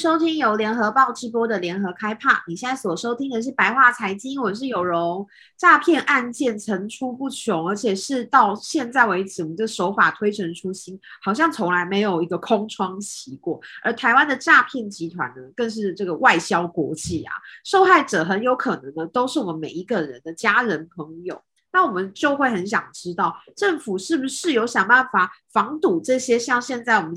收听由联合报直播的联合开趴。你现在所收听的是白话财经，我是有容。诈骗案件层出不穷，而且是到现在为止，我们的手法推陈出新，好像从来没有一个空窗期过。而台湾的诈骗集团呢，更是这个外销国际啊，受害者很有可能呢，都是我们每一个人的家人朋友。那我们就会很想知道，政府是不是有想办法防堵这些像现在我们。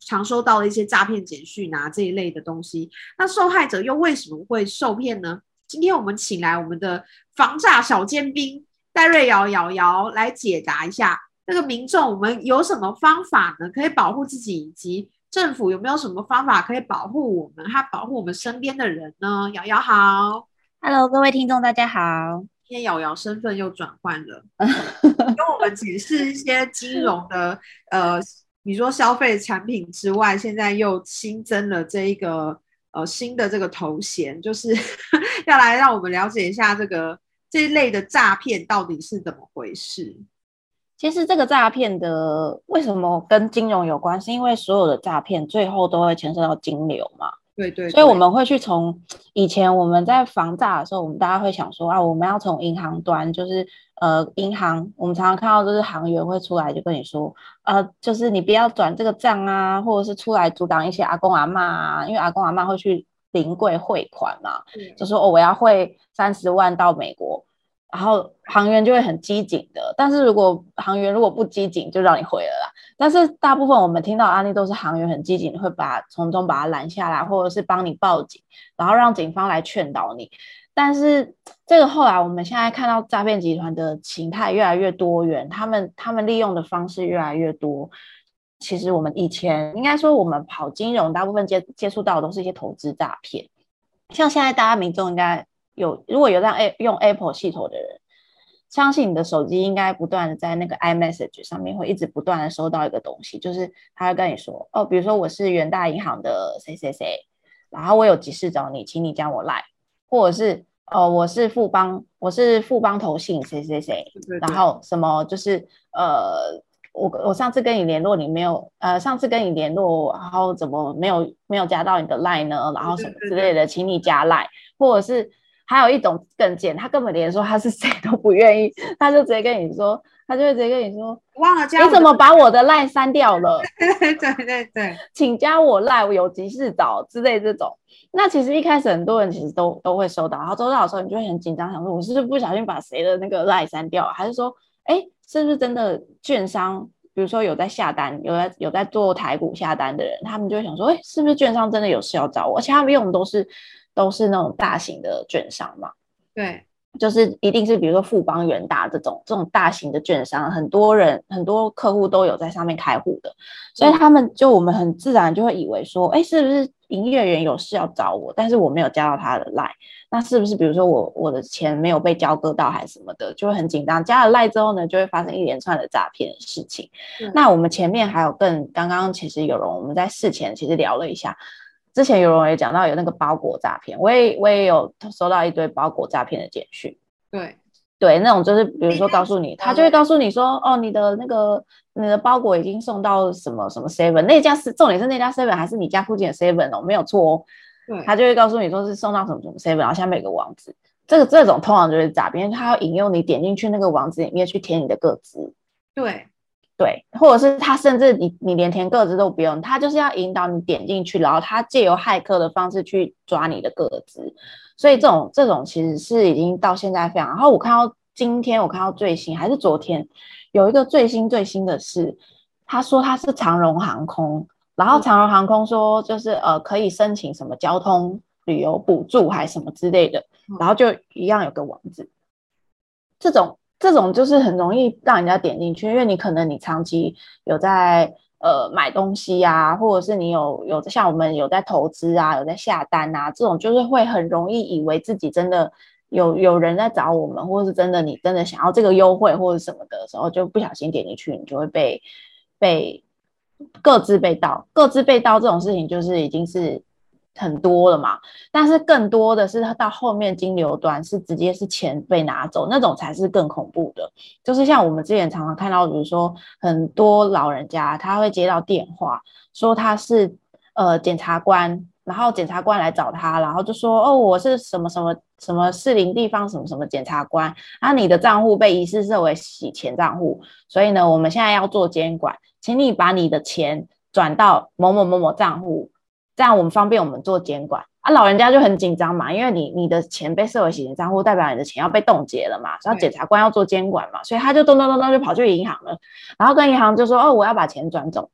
常收到的一些诈骗简讯啊，这一类的东西，那受害者又为什么会受骗呢？今天我们请来我们的防诈小尖兵戴瑞瑶瑶瑶来解答一下，那个民众我们有什么方法呢？可以保护自己，以及政府有没有什么方法可以保护我们，还保护我们身边的人呢？瑶瑶好，Hello，各位听众大家好，今天瑶瑶身份又转换了，跟我们解释一些金融的呃。你说消费产品之外，现在又新增了这一个呃新的这个头衔，就是 要来让我们了解一下这个这一类的诈骗到底是怎么回事。其实这个诈骗的为什么跟金融有关？是因为所有的诈骗最后都会牵涉到金流嘛。对，对对，所以我们会去从以前我们在防诈的时候，我们大家会想说啊，我们要从银行端，就是呃银行，我们常常看到就是行员会出来就跟你说，呃，就是你不要转这个账啊，或者是出来阻挡一些阿公阿嬷啊，因为阿公阿嬷会去临柜汇款嘛，嗯、就说哦我要汇三十万到美国。然后行员就会很机警的，但是如果行员如果不机警，就让你汇了啦。但是大部分我们听到的案例都是行员很机警，会把从中把他拦下来，或者是帮你报警，然后让警方来劝导你。但是这个后来我们现在看到诈骗集团的形态越来越多元，他们他们利用的方式越来越多。其实我们以前应该说我们跑金融，大部分接接触到的都是一些投资诈骗，像现在大家民众应该。有，如果有让 A 用 Apple 系统的人，相信你的手机应该不断的在那个 iMessage 上面会一直不断的收到一个东西，就是他会跟你说，哦，比如说我是元大银行的谁谁谁，然后我有急事找你，请你加我 Line，或者是哦，我是富邦，我是富邦投信谁谁谁，然后什么就是呃，我我上次跟你联络你没有，呃，上次跟你联络，然后怎么没有没有加到你的 Line 呢？然后什么之类的，请你加 Line，或者是。还有一种更贱，他根本连说他是谁都不愿意，他就直接跟你说，他就会直接跟你说，忘了加，你怎么把我的 line 删掉了？对对对对，请加我 line，我有急事找之类这种。那其实一开始很多人其实都都会收到，然后收到的时候你就会很紧张，想说我是不是不小心把谁的那个 line 删掉了，还是说，哎，是不是真的券商，比如说有在下单，有在有在做台股下单的人，他们就会想说，哎，是不是券商真的有事要找我？而且他们用的都是。都是那种大型的券商嘛，对，就是一定是比如说富邦、元大这种这种大型的券商，很多人很多客户都有在上面开户的，所以他们就我们很自然就会以为说，哎，是不是营业员有事要找我，但是我没有加到他的 line，那是不是比如说我我的钱没有被交割到还是什么的，就会很紧张。加了 line 之后呢，就会发生一连串的诈骗的事情。那我们前面还有更刚刚其实有容我们在事前其实聊了一下。之前有人也讲到有那个包裹诈骗，我也我也有收到一堆包裹诈骗的简讯。对对，那种就是比如说告诉你，他就会告诉你说，哦，你的那个你的包裹已经送到什么什么 seven，那家是重点是那家 seven 还是你家附近的 seven 哦，没有错哦。对，他就会告诉你说是送到什么什么 seven，然后下面有个网址，这个这种通常就是诈骗，他要引诱你点进去那个网址里面去填你的个资。对。对，或者是他甚至你你连填个资都不用，他就是要引导你点进去，然后他借由骇客的方式去抓你的个资，所以这种这种其实是已经到现在非常。然后我看到今天我看到最新还是昨天有一个最新最新的是，他说他是长荣航空，然后长荣航空说就是呃可以申请什么交通旅游补助还是什么之类的，然后就一样有个网址，这种。这种就是很容易让人家点进去，因为你可能你长期有在呃买东西呀、啊，或者是你有有像我们有在投资啊，有在下单啊，这种就是会很容易以为自己真的有有人在找我们，或者是真的你真的想要这个优惠或者什么的时候，就不小心点进去，你就会被被各自被盗，各自被盗这种事情就是已经是很多了嘛。但是更多的是到后面金流端是直接是钱被拿走，那种才是更恐怖的。就是像我们之前常常看到，比如说很多老人家他会接到电话，说他是呃检察官。然后检察官来找他，然后就说：“哦，我是什么什么什么士林地方什么什么检察官，啊，你的账户被疑似设为洗钱账户，所以呢，我们现在要做监管，请你把你的钱转到某某某某账户，这样我们方便我们做监管。”啊，老人家就很紧张嘛，因为你你的钱被设为洗钱账户，代表你的钱要被冻结了嘛，然后检察官要做监管嘛，所以他就咚咚咚咚就跑去银行了，然后跟银行就说：“哦，我要把钱转走。”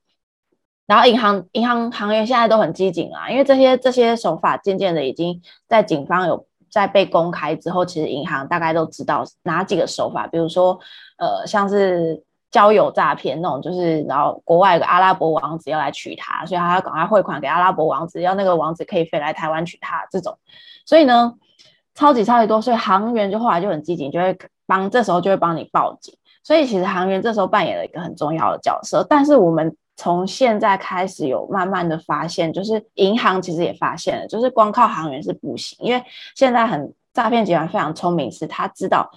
然后银行银行行员现在都很机警啊，因为这些这些手法渐渐的已经在警方有在被公开之后，其实银行大概都知道哪几个手法，比如说呃像是交友诈骗那种，就是然后国外有个阿拉伯王子要来娶她，所以她要赶快汇款给阿拉伯王子，要那个王子可以飞来台湾娶她这种，所以呢超级超级多，所以行员就后来就很机警，就会帮这时候就会帮你报警，所以其实行员这时候扮演了一个很重要的角色，但是我们。从现在开始有慢慢的发现，就是银行其实也发现了，就是光靠行员是不行，因为现在很诈骗集团非常聪明，是他知道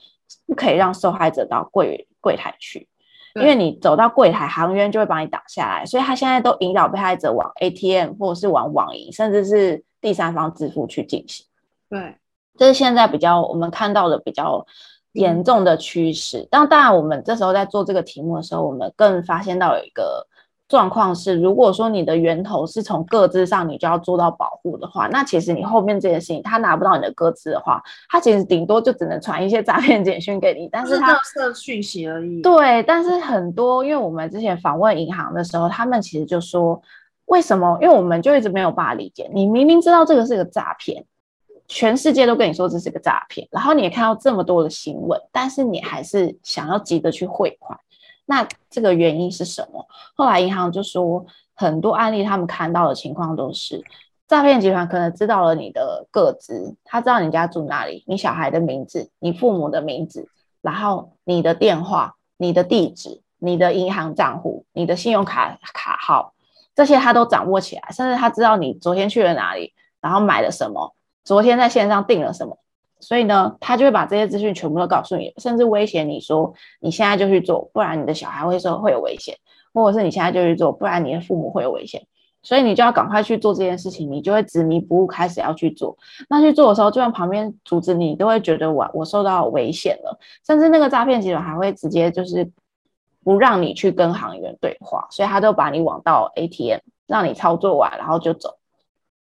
不可以让受害者到柜柜台去，因为你走到柜台，行员就会把你挡下来，所以他现在都引导被害者往 ATM 或者是往网银，甚至是第三方支付去进行。对，这是现在比较我们看到的比较严重的趋势。当、嗯、当然，我们这时候在做这个题目的时候，我们更发现到有一个。状况是，如果说你的源头是从各自上，你就要做到保护的话，那其实你后面这件事情，他拿不到你的各自的话，他其实顶多就只能传一些诈骗简讯给你，但是他是讯息而已。对，但是很多，因为我们之前访问银行的时候，他们其实就说，为什么？因为我们就一直没有办法理解，你明明知道这个是个诈骗，全世界都跟你说这是个诈骗，然后你也看到这么多的新闻，但是你还是想要急着去汇款。那这个原因是什么？后来银行就说，很多案例他们看到的情况都是，诈骗集团可能知道了你的个资，他知道你家住哪里，你小孩的名字，你父母的名字，然后你的电话、你的地址、你的银行账户、你的信用卡卡号，这些他都掌握起来，甚至他知道你昨天去了哪里，然后买了什么，昨天在线上订了什么。所以呢，他就会把这些资讯全部都告诉你，甚至威胁你说，你现在就去做，不然你的小孩会说会有危险，或者是你现在就去做，不然你的父母会有危险。所以你就要赶快去做这件事情，你就会执迷不悟，开始要去做。那去做的时候，就算旁边阻止你，都会觉得我我受到危险了，甚至那个诈骗集团还会直接就是不让你去跟行员对话，所以他就把你网到 ATM，让你操作完然后就走，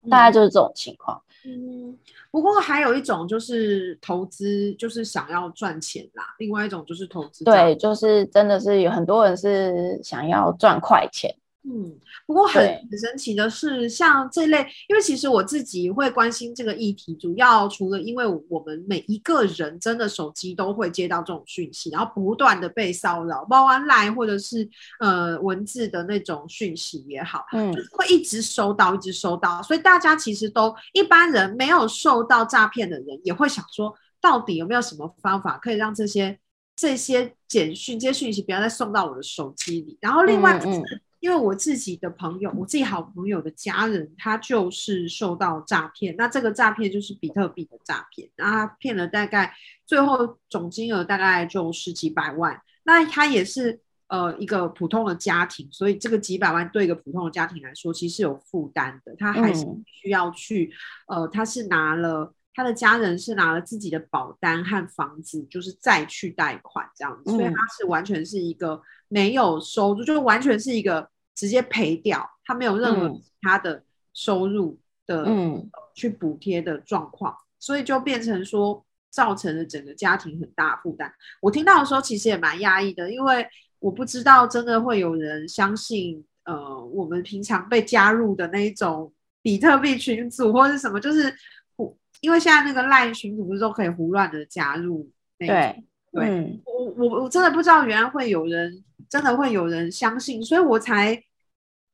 大概就是这种情况。嗯。不过还有一种就是投资，就是想要赚钱啦。另外一种就是投资，对，就是真的是有很多人是想要赚快钱。嗯，不过很很神奇的是，像这类，因为其实我自己会关心这个议题，主要除了因为我们每一个人真的手机都会接到这种讯息，然后不断的被骚扰，包括 LINE 或者是呃文字的那种讯息也好，嗯，就是会一直收到，一直收到，所以大家其实都一般人没有受到诈骗的人也会想说，到底有没有什么方法可以让这些这些简讯、这些讯息不要再送到我的手机里？然后另外就是。嗯嗯因为我自己的朋友，我自己好朋友的家人，他就是受到诈骗。那这个诈骗就是比特币的诈骗，那他骗了大概最后总金额大概就十几百万。那他也是呃一个普通的家庭，所以这个几百万对一个普通的家庭来说，其实是有负担的。他还是需要去、嗯、呃，他是拿了他的家人是拿了自己的保单和房子，就是再去贷款这样子，所以他是完全是一个。没有收入，就完全是一个直接赔掉，他没有任何其他的收入的，嗯，去补贴的状况，所以就变成说造成了整个家庭很大负担。我听到的时候其实也蛮压抑的，因为我不知道真的会有人相信，呃，我们平常被加入的那一种比特币群组或者是什么，就是胡，因为现在那个 LINE 群组不是都可以胡乱的加入那种，对。对、嗯、我，我我真的不知道，原来会有人真的会有人相信，所以我才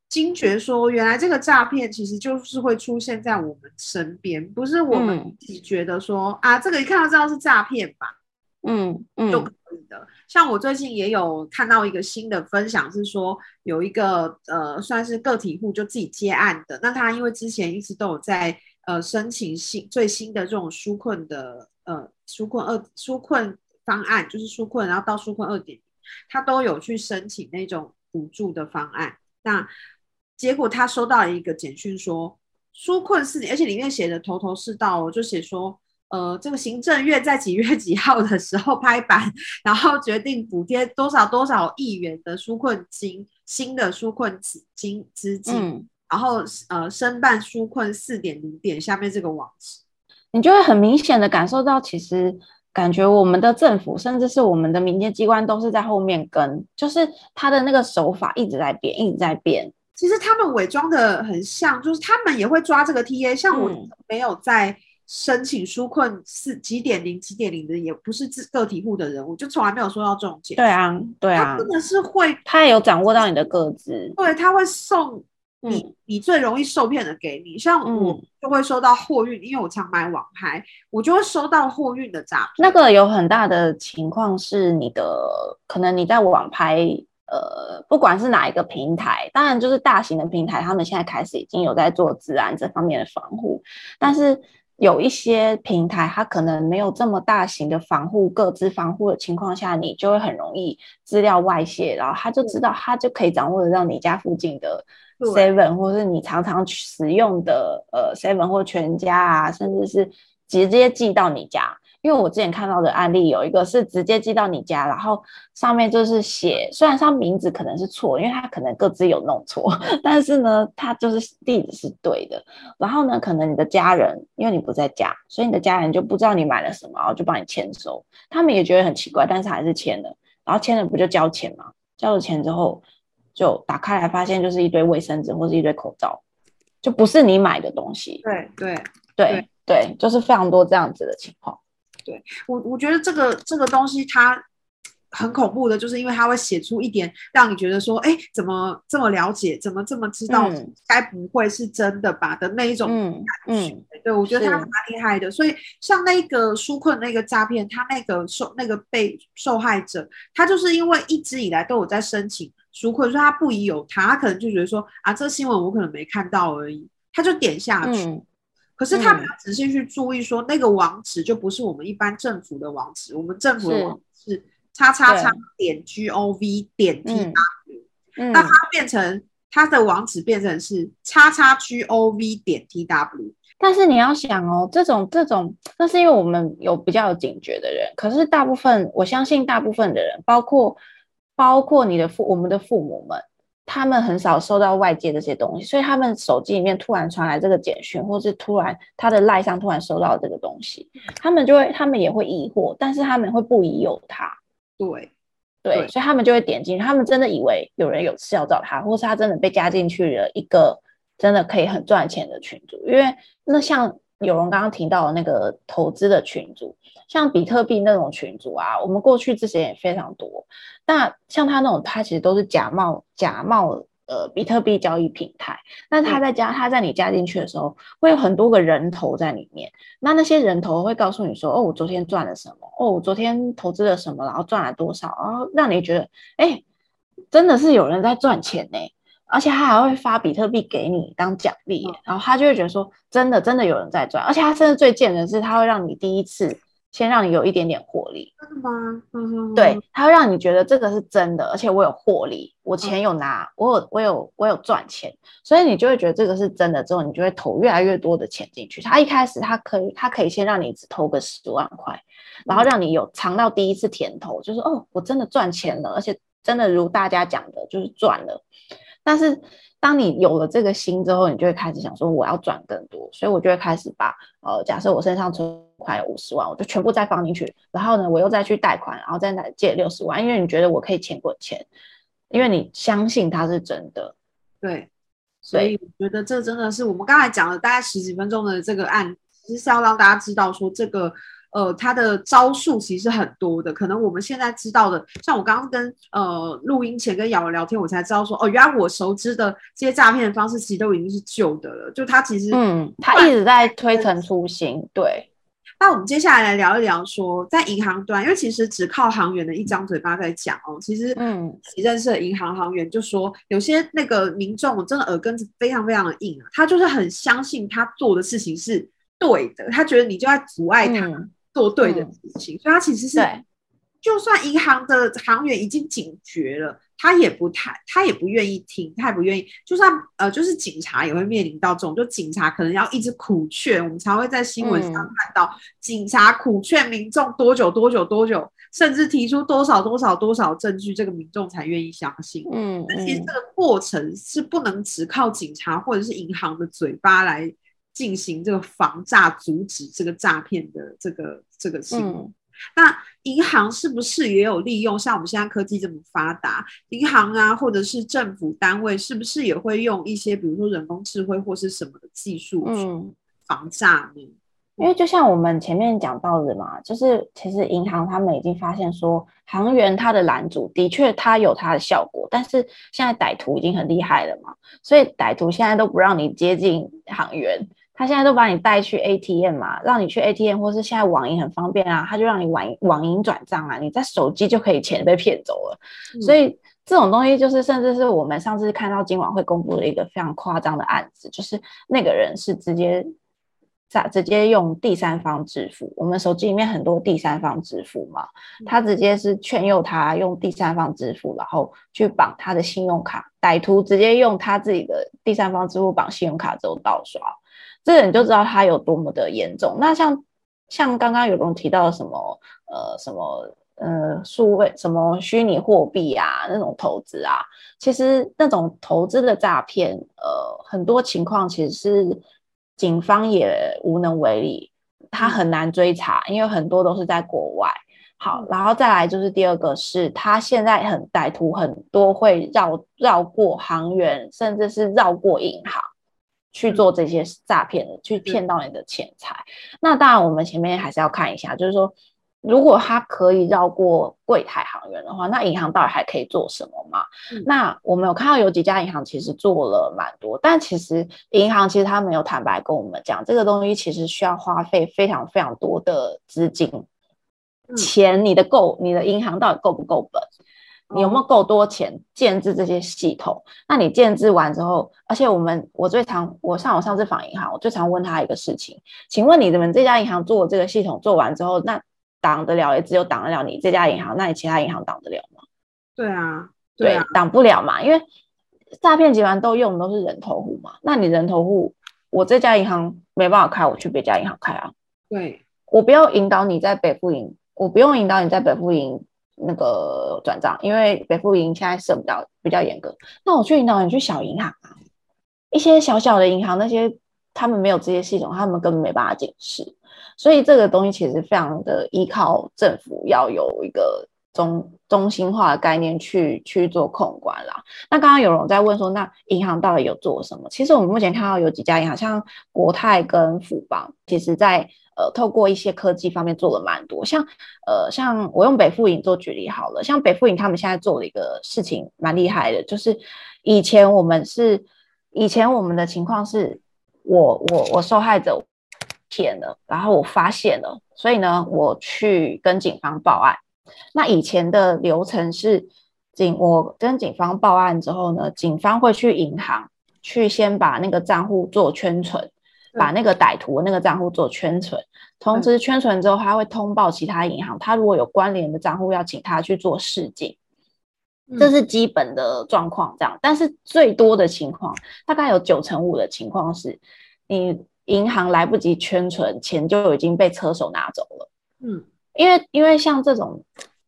惊觉说，原来这个诈骗其实就是会出现在我们身边，不是我们自己觉得说、嗯、啊，这个一看到知道是诈骗吧？嗯嗯，就的。像我最近也有看到一个新的分享，是说有一个呃算是个体户就自己接案的，那他因为之前一直都有在呃申请新最新的这种纾困的呃纾困二纾困方案，就是纾困，然后到纾困二点，他都有去申请那种补助的方案。那结果他收到一个简讯说纾困四点，而且里面写的头头是道，就写说。呃，这个行政院在几月几号的时候拍板，然后决定补贴多少多少亿元的纾困金，新的纾困资金资金，然后呃，申办纾困四点零点下面这个网址，你就会很明显的感受到，其实感觉我们的政府，甚至是我们的民间机关，都是在后面跟，就是他的那个手法一直在变，一直在变。其实他们伪装的很像，就是他们也会抓这个 TA，像我没有在。嗯申请纾困是几点零几点零的，也不是自个体户的人，我就从来没有收到这种钱。对啊，对啊，他真的是会，他也有掌握到你的个资，对，他会送你，嗯、你最容易受骗的给你。像我就会收到货运，嗯、因为我常买网拍，我就会收到货运的诈骗。那个有很大的情况是你的，可能你在网拍，呃，不管是哪一个平台，当然就是大型的平台，他们现在开始已经有在做治安这方面的防护，但是。有一些平台，它可能没有这么大型的防护、各自防护的情况下，你就会很容易资料外泄，然后他就知道，他就可以掌握得到你家附近的 Seven，或是你常常使用的呃 Seven 或全家啊，甚至是直接寄到你家。因为我之前看到的案例有一个是直接寄到你家，然后上面就是写，虽然他名字可能是错，因为他可能各自有弄错，但是呢，他就是地址是对的。然后呢，可能你的家人，因为你不在家，所以你的家人就不知道你买了什么，然后就帮你签收。他们也觉得很奇怪，但是还是签了。然后签了不就交钱吗？交了钱之后，就打开来发现就是一堆卫生纸或是一堆口罩，就不是你买的东西。对对对对，对，就是非常多这样子的情况。对我，我觉得这个这个东西它很恐怖的，就是因为它会写出一点让你觉得说，哎，怎么这么了解，怎么这么知道，嗯、该不会是真的吧的那一种感觉。嗯嗯、对，我觉得他蛮厉害的。所以像那个纾困那个诈骗，他那个受那个被受害者，他就是因为一直以来都有在申请纾困，所以他不疑有他，他可能就觉得说，啊，这新闻我可能没看到而已，他就点下去。嗯可是他没有仔细去注意，说那个网址就不是我们一般政府的网址，嗯、我们政府的网址是叉叉叉点 g o v 点 t w，嗯、那它变成它的网址变成是叉叉 g o v 点 t w。但是你要想哦，这种这种，那是因为我们有比较有警觉的人，可是大部分我相信大部分的人，包括包括你的父我们的父母们。他们很少收到外界这些东西，所以他们手机里面突然传来这个简讯，或是突然他的赖上突然收到这个东西，他们就会，他们也会疑惑，但是他们会不疑有他。对，对，所以他们就会点进去，他们真的以为有人有事要找他，或是他真的被加进去了一个真的可以很赚钱的群组，因为那像。有人刚刚提到的那个投资的群组，像比特币那种群组啊，我们过去之前也非常多。那像他那种，他其实都是假冒假冒呃比特币交易平台。那他在加，他在你加进去的时候，会有很多个人头在里面。那那些人头会告诉你说，哦，我昨天赚了什么？哦，我昨天投资了什么？然后赚了多少？然后让你觉得，哎，真的是有人在赚钱呢。而且他还会发比特币给你当奖励，嗯、然后他就会觉得说，真的真的有人在赚，而且他甚至最贱的是，他会让你第一次先让你有一点点获利。真的吗？嗯、对，他会让你觉得这个是真的，而且我有获利，我钱有拿，嗯、我有我有我有赚钱，所以你就会觉得这个是真的。之后你就会投越来越多的钱进去。他一开始他可以他可以先让你只投个十万块，然后让你有尝到第一次甜头，就是哦，我真的赚钱了，而且真的如大家讲的，就是赚了。但是，当你有了这个心之后，你就会开始想说，我要赚更多，所以我就会开始把呃，假设我身上存款有五十万，我就全部再放进去，然后呢，我又再去贷款，然后再来借六十万，因为你觉得我可以钱滚钱，因为你相信它是真的。对，所以我觉得这真的是我们刚才讲了大概十几分钟的这个案，其实是要让大家知道说这个。呃，他的招数其实很多的，可能我们现在知道的，像我刚刚跟呃录音前跟瑶瑶聊天，我才知道说，哦，原来我熟知的这些诈骗的方式其实都已经是旧的了，就他其实，嗯，他一直在推陈出新，对，那我们接下来来聊一聊说，在银行端，因为其实只靠行员的一张嘴巴在讲哦，其实嗯，你认识的银行行员就说，有些那个民众真的耳根子非常非常的硬啊，他就是很相信他做的事情是对的，他觉得你就在阻碍他做对的事情，嗯、所以他其实是，就算银行的行员已经警觉了。他也不太，他也不愿意听，他也不愿意。就算呃，就是警察也会面临到这种，就警察可能要一直苦劝，我们才会在新闻上看到警察苦劝民众多久多久多久，甚至提出多少多少多少证据，这个民众才愿意相信。嗯，其实这个过程是不能只靠警察或者是银行的嘴巴来进行这个防诈、阻止这个诈骗的这个这个行为。嗯那银行是不是也有利用？像我们现在科技这么发达，银行啊，或者是政府单位，是不是也会用一些，比如说人工智慧或是什么的技术，去，防诈呢？因为就像我们前面讲到的嘛，就是其实银行他们已经发现说，行员他的拦阻的确他有他的效果，但是现在歹徒已经很厉害了嘛，所以歹徒现在都不让你接近行员。他现在都把你带去 ATM 嘛，让你去 ATM，或是现在网银很方便啊，他就让你网网银转账啊，你在手机就可以钱被骗走了。嗯、所以这种东西就是，甚至是我们上次看到今晚会公布的一个非常夸张的案子，就是那个人是直接在直接用第三方支付，我们手机里面很多第三方支付嘛，他直接是劝诱他用第三方支付，然后去绑他的信用卡，歹徒直接用他自己的第三方支付绑信用卡之后盗刷。这个你就知道它有多么的严重。那像像刚刚有人提到什么呃什么呃数位什么虚拟货币啊那种投资啊，其实那种投资的诈骗，呃很多情况其实是警方也无能为力，他很难追查，因为很多都是在国外。好，然后再来就是第二个是，他现在很歹徒很多会绕绕过行员，甚至是绕过银行。去做这些诈骗的，去骗到你的钱财。那当然，我们前面还是要看一下，就是说，如果他可以绕过柜台行员的话，那银行到底还可以做什么嘛？嗯、那我们有看到有几家银行其实做了蛮多，但其实银行其实他没有坦白跟我们讲，这个东西其实需要花费非常非常多的资金，钱你的够，你的银行到底够不够本？你有没有够多钱建置这些系统？那你建置完之后，而且我们我最常我上我上次访银行，我最常问他一个事情，请问你们这家银行做的这个系统做完之后，那挡得了也只有挡得了你这家银行，那你其他银行挡得了吗？对啊，对啊，挡不了嘛，因为诈骗集团都用的都是人头户嘛，那你人头户，我这家银行没办法开，我去别家银行开啊。对，我不要引导你在北富银，我不用引导你在北富银。那个转账，因为北富银现在设比较比较严格。那我去银行你去小银行啊，一些小小的银行，那些他们没有这些系统，他们根本没办法解释。所以这个东西其实非常的依靠政府要有一个中中心化的概念去去做控管啦。那刚刚有人在问说，那银行到底有做什么？其实我们目前看到有几家银行，像国泰跟富邦，其实在。呃，透过一些科技方面做了蛮多，像呃，像我用北富银做举例好了，像北富银他们现在做的一个事情蛮厉害的，就是以前我们是以前我们的情况是我我我受害者骗了，然后我发现了，所以呢，我去跟警方报案。那以前的流程是警我跟警方报案之后呢，警方会去银行去先把那个账户做圈存。把那个歹徒那个账户做圈存，同时圈存之后，他会通报其他银行，他如果有关联的账户，要请他去做示警，这是基本的状况。这样，但是最多的情况，大概有九成五的情况是，你银行来不及圈存，钱就已经被车手拿走了。嗯，因为因为像这种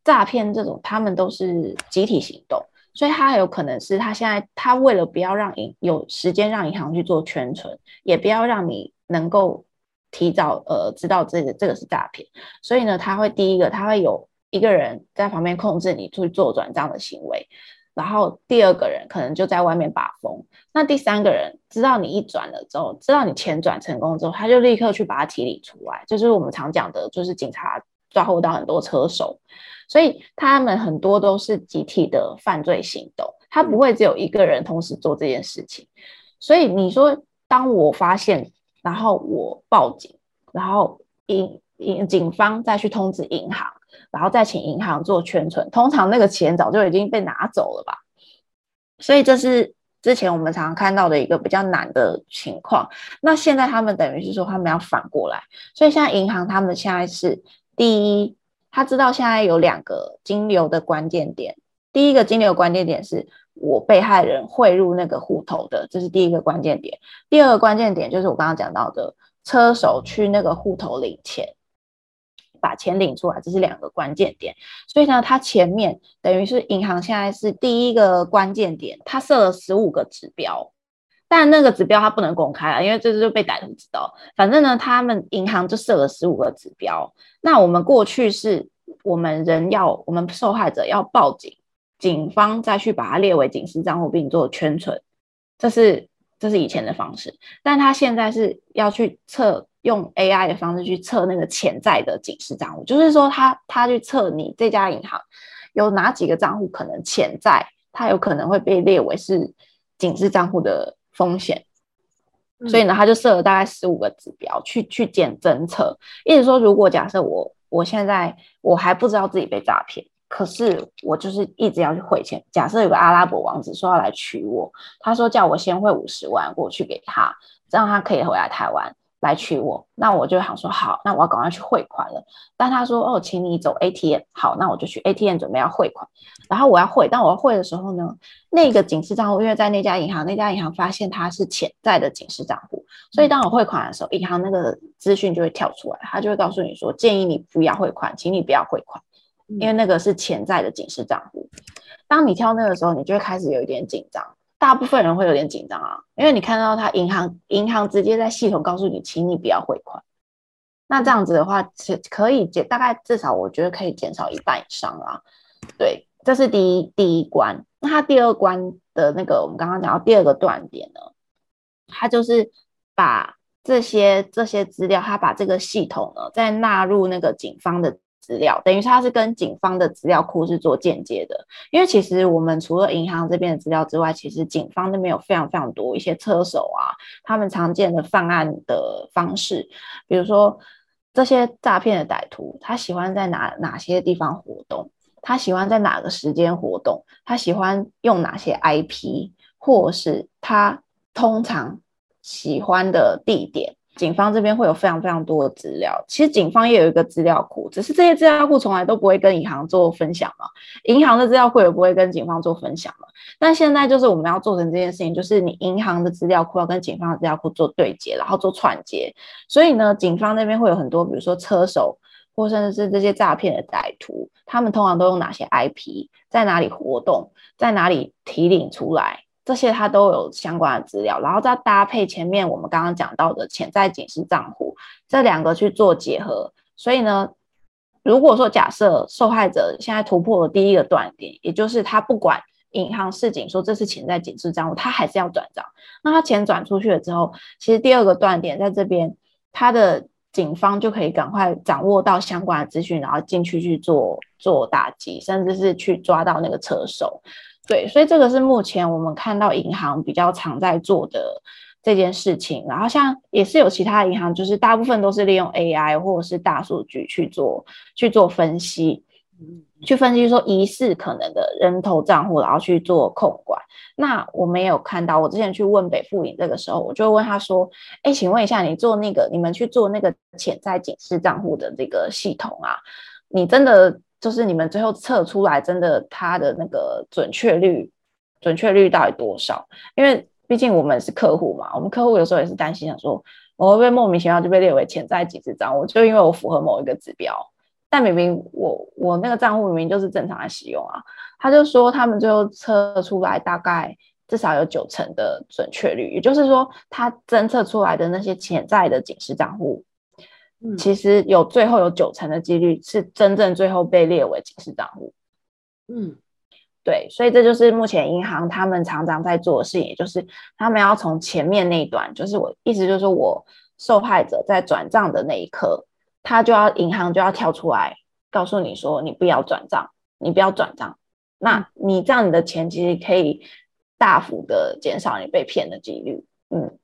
诈骗这种，他们都是集体行动。所以他有可能是他现在他为了不要让银有时间让银行去做圈存，也不要让你能够提早呃知道这个这个是诈骗，所以呢，他会第一个他会有一个人在旁边控制你去做转账的行为，然后第二个人可能就在外面把风，那第三个人知道你一转了之后，知道你钱转成功之后，他就立刻去把它提领出来，就是我们常讲的，就是警察抓获到很多车手。所以他们很多都是集体的犯罪行动，他不会只有一个人同时做这件事情。所以你说，当我发现，然后我报警，然后银银警方再去通知银行，然后再请银行做圈存。通常那个钱早就已经被拿走了吧？所以这是之前我们常常看到的一个比较难的情况。那现在他们等于是说他们要反过来，所以现在银行他们现在是第一，他知道现在有两个金流的关键点。第一个金流关键点是我被害人汇入那个户头的，这是第一个关键点。第二个关键点就是我刚刚讲到的。车手去那个户头领钱，把钱领出来，这是两个关键点。所以呢，他前面等于是银行现在是第一个关键点，他设了十五个指标，但那个指标它不能公开啊，因为这就被歹徒知道。反正呢，他们银行就设了十五个指标。那我们过去是我们人要，我们受害者要报警，警方再去把它列为警示账户并做圈存，这是。这是以前的方式，但他现在是要去测，用 AI 的方式去测那个潜在的警示账户，就是说他他去测你这家银行有哪几个账户可能潜在，它有可能会被列为是警示账户的风险，嗯、所以呢，他就设了大概十五个指标去去检侦测，意思说，如果假设我我现在我还不知道自己被诈骗。可是我就是一直要去汇钱。假设有个阿拉伯王子说要来娶我，他说叫我先汇五十万过去给他，这样他可以回来台湾来取我。那我就想说好，那我要赶快去汇款了。但他说哦，请你走 ATM。好，那我就去 ATM 准备要汇款。然后我要汇，但我要汇的时候呢，那个警示账户因为在那家银行，那家银行发现它是潜在的警示账户，所以当我汇款的时候，银行那个资讯就会跳出来，他就会告诉你说，建议你不要汇款，请你不要汇款。因为那个是潜在的警示账户，当你跳那个时候，你就会开始有一点紧张。大部分人会有点紧张啊，因为你看到他银行银行直接在系统告诉你，请你不要汇款。那这样子的话，其实可以减，大概至少我觉得可以减少一半以上啊。对，这是第一第一关。那他第二关的那个，我们刚刚讲到第二个断点呢，他就是把这些这些资料，他把这个系统呢，再纳入那个警方的。资料等于它是跟警方的资料库是做间接的，因为其实我们除了银行这边的资料之外，其实警方那边有非常非常多一些车手啊，他们常见的犯案的方式，比如说这些诈骗的歹徒，他喜欢在哪哪些地方活动，他喜欢在哪个时间活动，他喜欢用哪些 IP，或是他通常喜欢的地点。警方这边会有非常非常多的资料，其实警方也有一个资料库，只是这些资料库从来都不会跟银行做分享嘛，银行的资料库也不会跟警方做分享嘛。但现在就是我们要做成这件事情，就是你银行的资料库要跟警方的资料库做对接，然后做串接。所以呢，警方那边会有很多，比如说车手或甚至是这些诈骗的歹徒，他们通常都用哪些 IP，在哪里活动，在哪里提领出来。这些它都有相关的资料，然后再搭配前面我们刚刚讲到的潜在警示账户，这两个去做结合。所以呢，如果说假设受害者现在突破了第一个断点，也就是他不管银行示警说这是潜在警示账户，他还是要转账。那他钱转出去了之后，其实第二个断点在这边，他的警方就可以赶快掌握到相关的资讯，然后进去去做做打击，甚至是去抓到那个车手。对，所以这个是目前我们看到银行比较常在做的这件事情。然后像也是有其他银行，就是大部分都是利用 AI 或者是大数据去做去做分析，去分析说疑似可能的人头账户，然后去做控管。那我没有看到，我之前去问北富银这个时候，我就问他说：“哎，请问一下，你做那个你们去做那个潜在警示账户的这个系统啊，你真的？”就是你们最后测出来，真的它的那个准确率，准确率到底多少？因为毕竟我们是客户嘛，我们客户有时候也是担心，想说我会不会莫名其妙就被列为潜在警示账户，就因为我符合某一个指标，但明明我我那个账户明明就是正常的使用啊。他就说他们最后测出来大概至少有九成的准确率，也就是说，他侦测出来的那些潜在的警示账户。其实有最后有九成的几率是真正最后被列为警示账户。嗯，对，所以这就是目前银行他们常常在做的事情，也就是他们要从前面那一段，就是我意思就是我受害者在转账的那一刻，他就要银行就要跳出来告诉你说，你不要转账，你不要转账，那你这样你的钱其实可以大幅的减少你被骗的几率。嗯。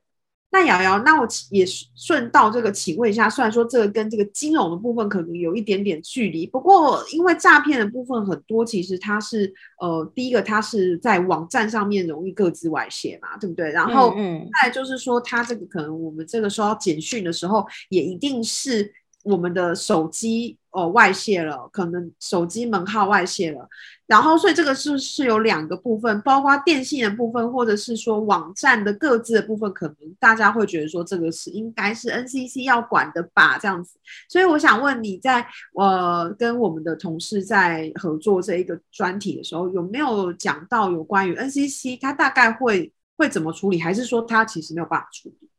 那瑶瑶，那我也顺道这个请问一下，虽然说这个跟这个金融的部分可能有一点点距离，不过因为诈骗的部分很多，其实它是呃，第一个它是在网站上面容易各自外泄嘛，对不对？然后再就是说，它这个可能我们这个收到简讯的时候，也一定是我们的手机。哦，外泄了，可能手机门号外泄了，然后所以这个是是有两个部分，包括电信的部分，或者是说网站的各自的部分，可能大家会觉得说这个是应该是 NCC 要管的吧，这样子。所以我想问你在呃跟我们的同事在合作这一个专题的时候，有没有讲到有关于 NCC 它大概会会怎么处理，还是说它其实没有办法处理？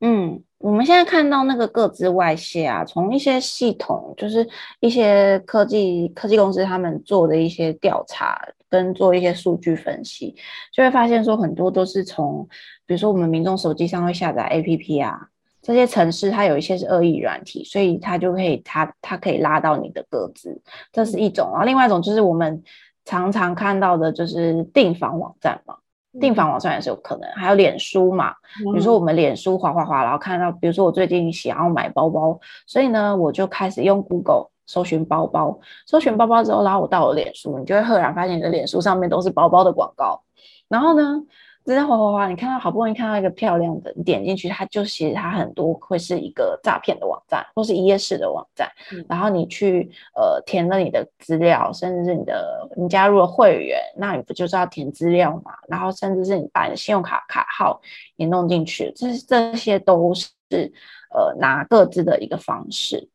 嗯，我们现在看到那个各资外泄啊，从一些系统，就是一些科技科技公司他们做的一些调查跟做一些数据分析，就会发现说很多都是从，比如说我们民众手机上会下载 APP 啊，这些城市它有一些是恶意软体，所以它就可以它它可以拉到你的各资，这是一种啊。另外一种就是我们常常看到的就是订房网站嘛。订房网站也是有可能，还有脸书嘛，比如说我们脸书滑滑滑，然后看到，比如说我最近想要买包包，所以呢，我就开始用 Google 搜寻包包，搜寻包包之后，然后我到了脸书，你就会赫然发现你的脸书上面都是包包的广告，然后呢，直接滑滑滑，你看到好不容易看到一个漂亮的，你点进去，它就其实它很多会是一个诈骗的网站，或是一页式的网站。嗯、然后你去呃填了你的资料，甚至是你的你加入了会员，那你不就是要填资料嘛？然后甚至是你把你的信用卡卡号也弄进去，这这些都是呃拿各自的一个方式。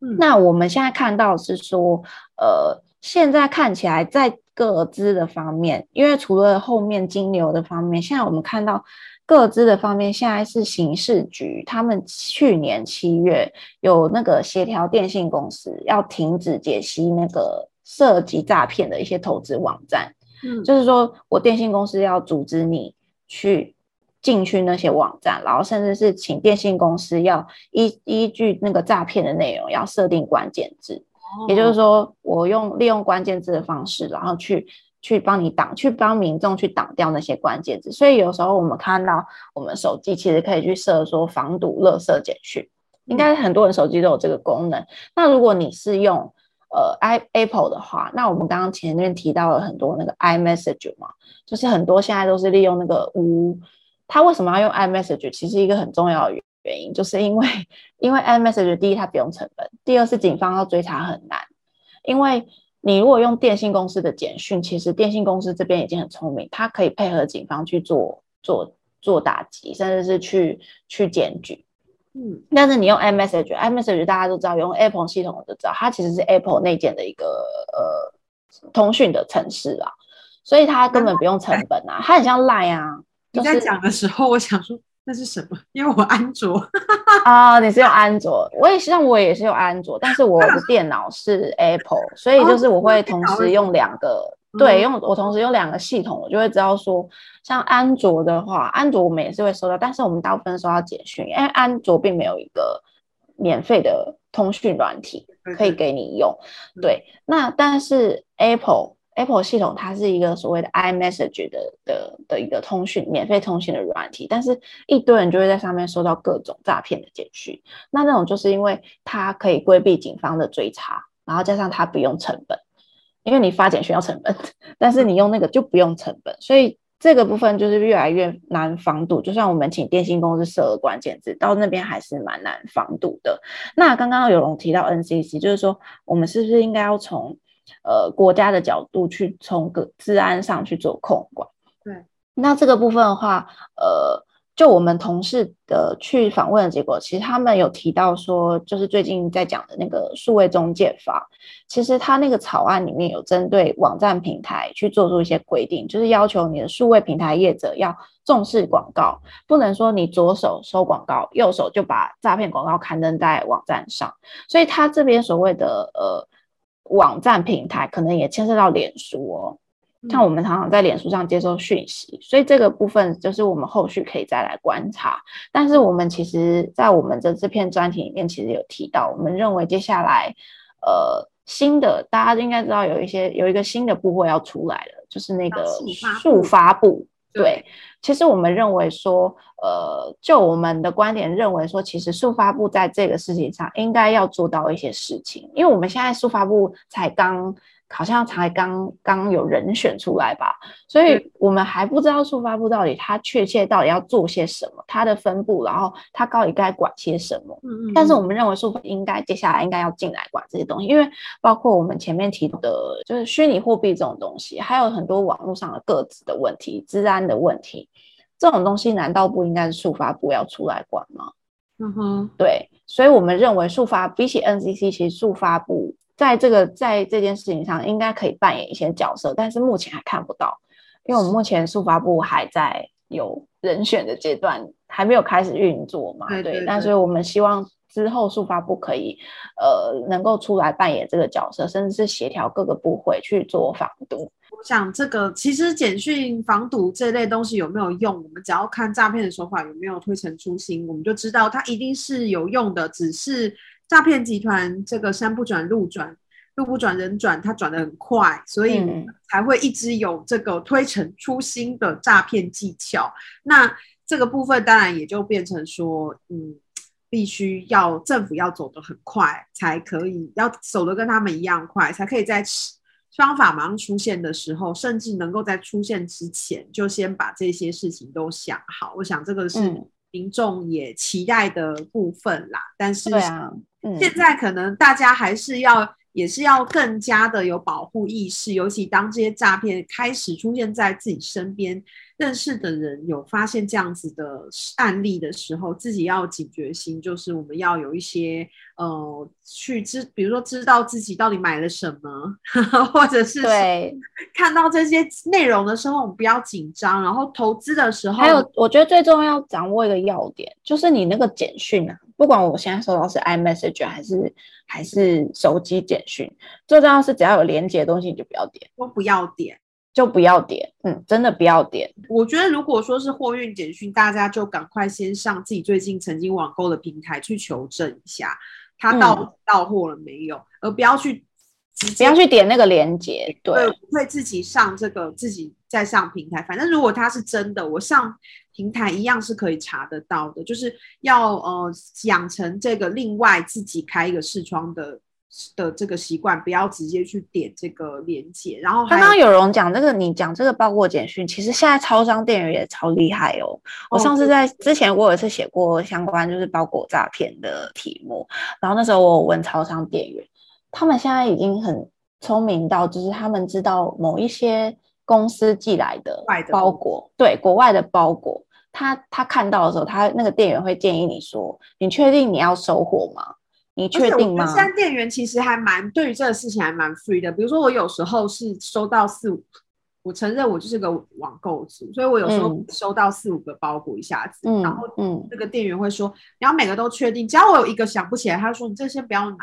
嗯、那我们现在看到是说呃。现在看起来，在个资的方面，因为除了后面金流的方面，现在我们看到各资的方面，现在是刑事局他们去年七月有那个协调电信公司要停止解析那个涉及诈骗的一些投资网站，嗯，就是说我电信公司要组织你去进去那些网站，然后甚至是请电信公司要依依据那个诈骗的内容要设定关键字。也就是说，我用利用关键字的方式，然后去去帮你挡，去帮民众去挡掉那些关键字。所以有时候我们看到我们手机其实可以去设说防堵垃圾简讯，应该很多人手机都有这个功能。那如果你是用呃 i Apple 的话，那我们刚刚前面提到了很多那个 iMessage 嘛，就是很多现在都是利用那个无，它为什么要用 iMessage？其实一个很重要的原因。原因就是因为，因为 iMessage 第一它不用成本，第二是警方要追查很难。因为你如果用电信公司的简讯，其实电信公司这边已经很聪明，它可以配合警方去做做做打击，甚至是去去检举。嗯，但是你用 iMessage，iMessage 大家都知道，用 Apple 系统都知道，它其实是 Apple 内建的一个呃通讯的程式啊，所以它根本不用成本啊，它很像 Line 啊。你在讲的时候，我想说。那是什么？因为我安卓啊，你是用安卓，我也像我也是用安卓，但是我的电脑是 Apple，所以就是我会同时用两个，对，用我同时用两个系统，我就会知道说，像安卓的话，安卓我们也是会收到，但是我们大部分收到简讯，因为安卓并没有一个免费的通讯软体可以给你用，对，那但是 Apple。Apple 系统它是一个所谓的 iMessage 的的的一个通讯免费通讯的软体，但是一堆人就会在上面收到各种诈骗的简讯。那那种就是因为它可以规避警方的追查，然后加上它不用成本，因为你发简讯要成本，但是你用那个就不用成本，所以这个部分就是越来越难防堵。就算我们请电信公司设了关键字，到那边还是蛮难防堵的。那刚刚有人提到 NCC，就是说我们是不是应该要从呃，国家的角度去从个治安上去做控管。对，那这个部分的话，呃，就我们同事的去访问的结果，其实他们有提到说，就是最近在讲的那个数位中介法，其实他那个草案里面有针对网站平台去做出一些规定，就是要求你的数位平台业者要重视广告，不能说你左手收广告，右手就把诈骗广告刊登在网站上。所以他这边所谓的呃。网站平台可能也牵涉到脸书哦，像我们常常在脸书上接收讯息，所以这个部分就是我们后续可以再来观察。但是我们其实，在我们的这篇专题里面，其实有提到，我们认为接下来，呃，新的大家应该知道有一些有一个新的部会要出来了，就是那个速发部，对，对其实我们认为说，呃，就我们的观点认为说，其实速发部在这个事情上应该要做到一些事情，因为我们现在速发部才刚。好像才刚刚有人选出来吧，所以我们还不知道速发部到底它确切到底要做些什么，它的分布，然后它到底该管些什么。嗯嗯。但是我们认为速发应该接下来应该要进来管这些东西，因为包括我们前面提的，就是虚拟货币这种东西，还有很多网络上的各自的问题、治安的问题，这种东西难道不应该是数发部要出来管吗？嗯哼，对，所以我们认为数发比起 NCC，其实数发部。在这个在这件事情上，应该可以扮演一些角色，但是目前还看不到，因为我们目前数发部还在有人选的阶段，还没有开始运作嘛。对，对，对，但所以我们希望之后数发部可以呃能够出来扮演这个角色，甚至是协调各个部会去做防堵。我想这个其实简讯防堵这类东西有没有用，我们只要看诈骗的手法有没有推陈出新，我们就知道它一定是有用的，只是。诈骗集团这个山不转路转，路不转人转，它转得很快，所以才会一直有这个推陈出新的诈骗技巧。那这个部分当然也就变成说，嗯，必须要政府要走得很快，才可以要走得跟他们一样快，才可以在方法马上出现的时候，甚至能够在出现之前就先把这些事情都想好。我想这个是民众也期待的部分啦。但是。现在可能大家还是要，也是要更加的有保护意识，尤其当这些诈骗开始出现在自己身边。认识的人有发现这样子的案例的时候，自己要警觉心，就是我们要有一些呃，去知，比如说知道自己到底买了什么，呵 呵或者是对看到这些内容的时候，我们不要紧张。然后投资的时候，还有我觉得最重要掌握一个要点，就是你那个简讯啊，不管我现在收到是 iMessage 还是还是手机简讯，最重要是只要有连接的东西你就不要点，都不要点。就不要点，嗯，真的不要点。我觉得如果说是货运简讯，大家就赶快先上自己最近曾经网购的平台去求证一下，他到到货了没有，嗯、而不要去不要去点那个链接，对，不会自己上这个自己再上平台。反正如果它是真的，我上平台一样是可以查得到的。就是要呃养成这个另外自己开一个视窗的。的这个习惯，不要直接去点这个连接。然后刚刚有容讲这个，你讲这个包裹简讯，其实现在超商店员也超厉害哦。我上次在之前，我有一次写过相关就是包裹诈骗的题目，然后那时候我有问超商店员，他们现在已经很聪明到，就是他们知道某一些公司寄来的包裹，对国外的包裹，他他看到的时候，他那个店员会建议你说，你确定你要收货吗？你确定吗？现在店员其实还蛮对于这个事情还蛮 free 的。比如说我有时候是收到四五，我承认我就是个网购族，所以我有时候收到四五个包裹一下子，嗯、然后嗯，这个店员会说、嗯、你要每个都确定，只要我有一个想不起来，他说你这先不要拿，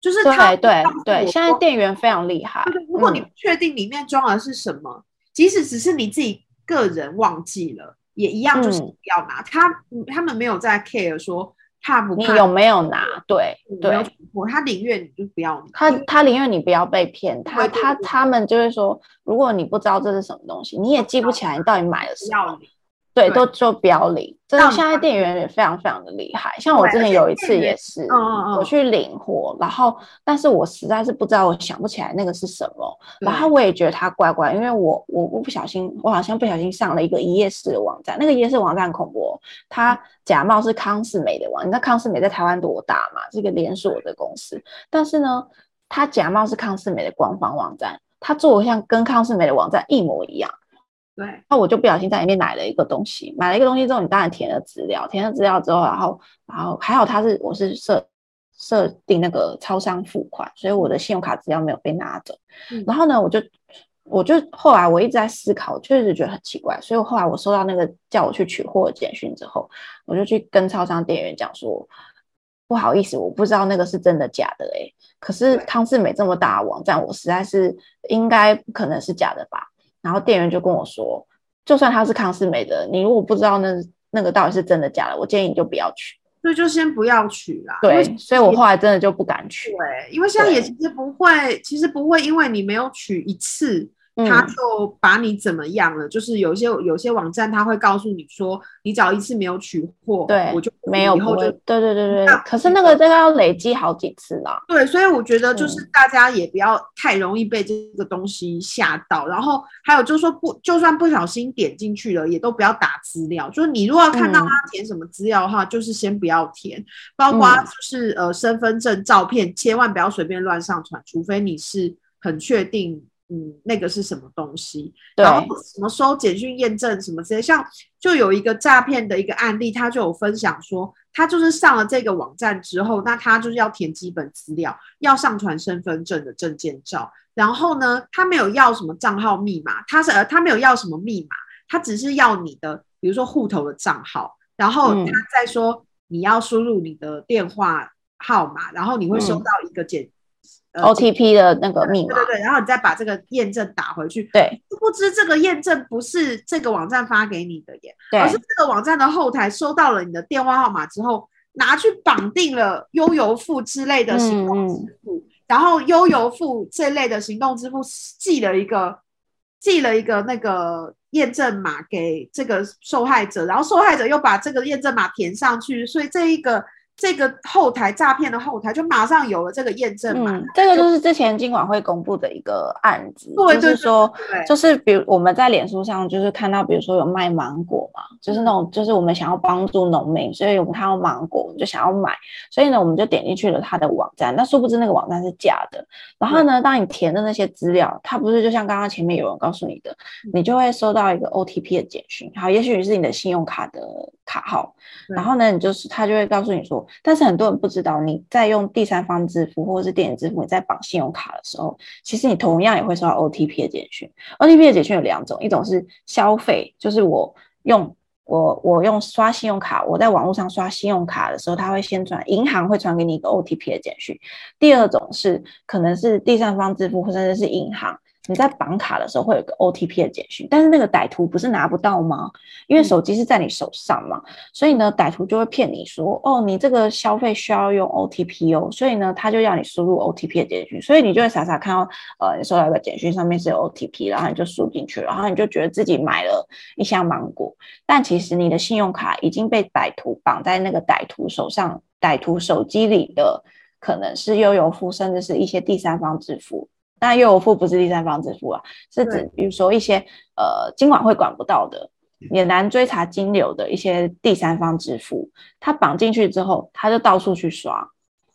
就是他对对对，现在店员非常厉害。如果你不确定里面装的是什么、嗯，即使只是你自己个人忘记了，也一样就是不要拿。嗯、他他们没有在 care 说。怕不怕？你有没有拿？对对，他宁愿你就不要拿。他他宁愿你不要被骗。他他他们就是说，如果你不知道这是什么东西，你也记不起来你到底买了什么。对，都就不要领。真的，现在店员也非常非常的厉害。像我之前有一次也是，我去领货，然后但是我实在是不知道，我想不起来那个是什么。然后我也觉得他怪怪，因为我我我不小心，我好像不小心上了一个一页式的网站，那个一页式网站很恐怖，他假冒是康是美的网，你知道康是美在台湾多大嘛？是一个连锁的公司，但是呢，他假冒是康是美的官方网站，他做的像跟康是美的网站一模一样。对，那我就不小心在里面买了一个东西，买了一个东西之后，你当然填了资料，填了资料之后，然后，然后还好他是我是设设定那个超商付款，所以我的信用卡资料没有被拿走。嗯、然后呢，我就我就后来我一直在思考，确实觉得很奇怪，所以我后来我收到那个叫我去取货的简讯之后，我就去跟超商店员讲说，不好意思，我不知道那个是真的假的哎、欸，可是康世美这么大的网站，我实在是应该不可能是假的吧。然后店员就跟我说，就算他是康斯美的，你如果不知道那那个到底是真的假的，我建议你就不要取。所以就先不要取啦。对，所以我后来真的就不敢取。对，因为现在也其实不会，其实不会，因为你没有取一次他就把你怎么样了？嗯、就是有些有些网站他会告诉你说，你只要一次没有取货，对，我就没有以后就对对对对。可是那个这个要累积好几次啦。对，所以我觉得就是大家也不要太容易被这个东西吓到。然后还有就是说不，就算不小心点进去了，也都不要打资料。就是你如果要看到他填什么资料的话，嗯、就是先不要填，包括就是、嗯、呃身份证照片，千万不要随便乱上传，除非你是很确定。嗯，那个是什么东西？然后什么收简讯验证什么之类，像就有一个诈骗的一个案例，他就有分享说，他就是上了这个网站之后，那他就是要填基本资料，要上传身份证的证件照，然后呢，他没有要什么账号密码，他是呃他没有要什么密码，他只是要你的，比如说户头的账号，然后他再说你要输入你的电话号码，然后你会收到一个简。OTP 的那个密码，对对对，然后你再把这个验证打回去。对，不知这个验证不是这个网站发给你的耶，而是这个网站的后台收到了你的电话号码之后，拿去绑定了悠游付之类的行动支付，嗯、然后悠游付这类的行动支付寄了一个寄了一个那个验证码给这个受害者，然后受害者又把这个验证码填上去，所以这一个。这个后台诈骗的后台就马上有了这个验证码，嗯，这个就是之前金管会公布的一个案子，对就是说，就是比如我们在脸书上就是看到，比如说有卖芒果嘛，就是那种就是我们想要帮助农民，所以我们看到芒果我们就想要买，所以呢我们就点进去了他的网站，那殊不知那个网站是假的。然后呢，当你填的那些资料，它不是就像刚刚前面有人告诉你的，你就会收到一个 OTP 的简讯，好，也许是你的信用卡的卡号，然后呢，你就是他就会告诉你说。但是很多人不知道，你在用第三方支付或者是电子支付，你在绑信用卡的时候，其实你同样也会收到 OTP 的简讯。OTP 的简讯有两种，一种是消费，就是我用我我用刷信用卡，我在网络上刷信用卡的时候，他会先传银行会传给你一个 OTP 的简讯。第二种是可能是第三方支付或者是银行。你在绑卡的时候会有个 OTP 的简讯，但是那个歹徒不是拿不到吗？因为手机是在你手上嘛，嗯、所以呢，歹徒就会骗你说，哦，你这个消费需要用 OTP 哦，所以呢，他就要你输入 OTP 的简讯，所以你就会傻傻看到，呃，你收到一个简讯上面是有 OTP，然后你就输进去，然后你就觉得自己买了一箱芒果，但其实你的信用卡已经被歹徒绑在那个歹徒手上，歹徒手机里的可能是悠游付，甚至是一些第三方支付。那悠游付不是第三方支付啊，是指比如说一些呃金管会管不到的，也难追查金流的一些第三方支付，他绑进去之后，他就到处去刷，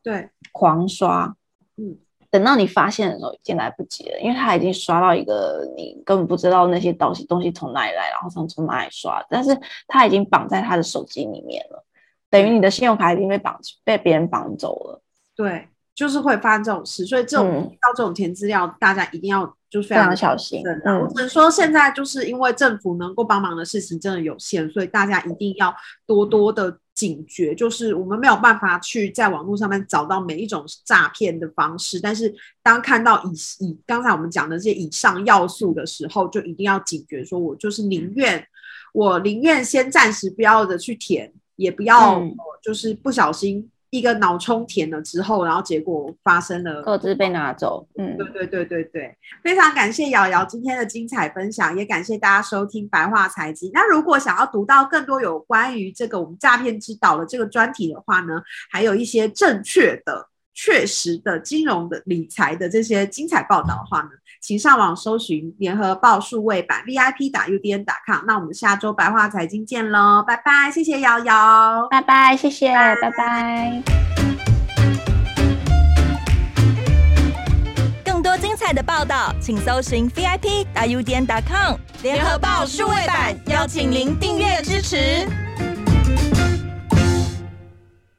对，狂刷，嗯，等到你发现的时候已经来不及了，因为他已经刷到一个你根本不知道那些东西东西从哪里来，然后从从哪里刷，但是他已经绑在他的手机里面了，等于你的信用卡已经被绑被别人绑走了，对。就是会发生这种事，所以这种遇到这种填资料，大家一定要就非常，小心。嗯，我只能说现在就是因为政府能够帮忙的事情真的有限，所以大家一定要多多的警觉。就是我们没有办法去在网络上面找到每一种诈骗的方式，但是当看到以以刚才我们讲的这些以上要素的时候，就一定要警觉，说我就是宁愿我宁愿先暂时不要的去填，也不要就是不小心。一个脑充填了之后，然后结果发生了，各自被拿走。嗯，对对对对对，非常感谢瑶瑶今天的精彩分享，也感谢大家收听白话财经。那如果想要读到更多有关于这个我们诈骗之岛的这个专题的话呢，还有一些正确的、确实的金融的理财的这些精彩报道的话呢，请上网搜寻联合报数位版 VIP 打 UDN 打 com。那我们下周白话财经见喽，拜拜，谢谢瑶瑶，拜拜，谢谢，拜拜。拜拜。更多精彩的报道，请搜寻 VIP 打 UDN 打 com 联合报数位版，邀请您订阅支持。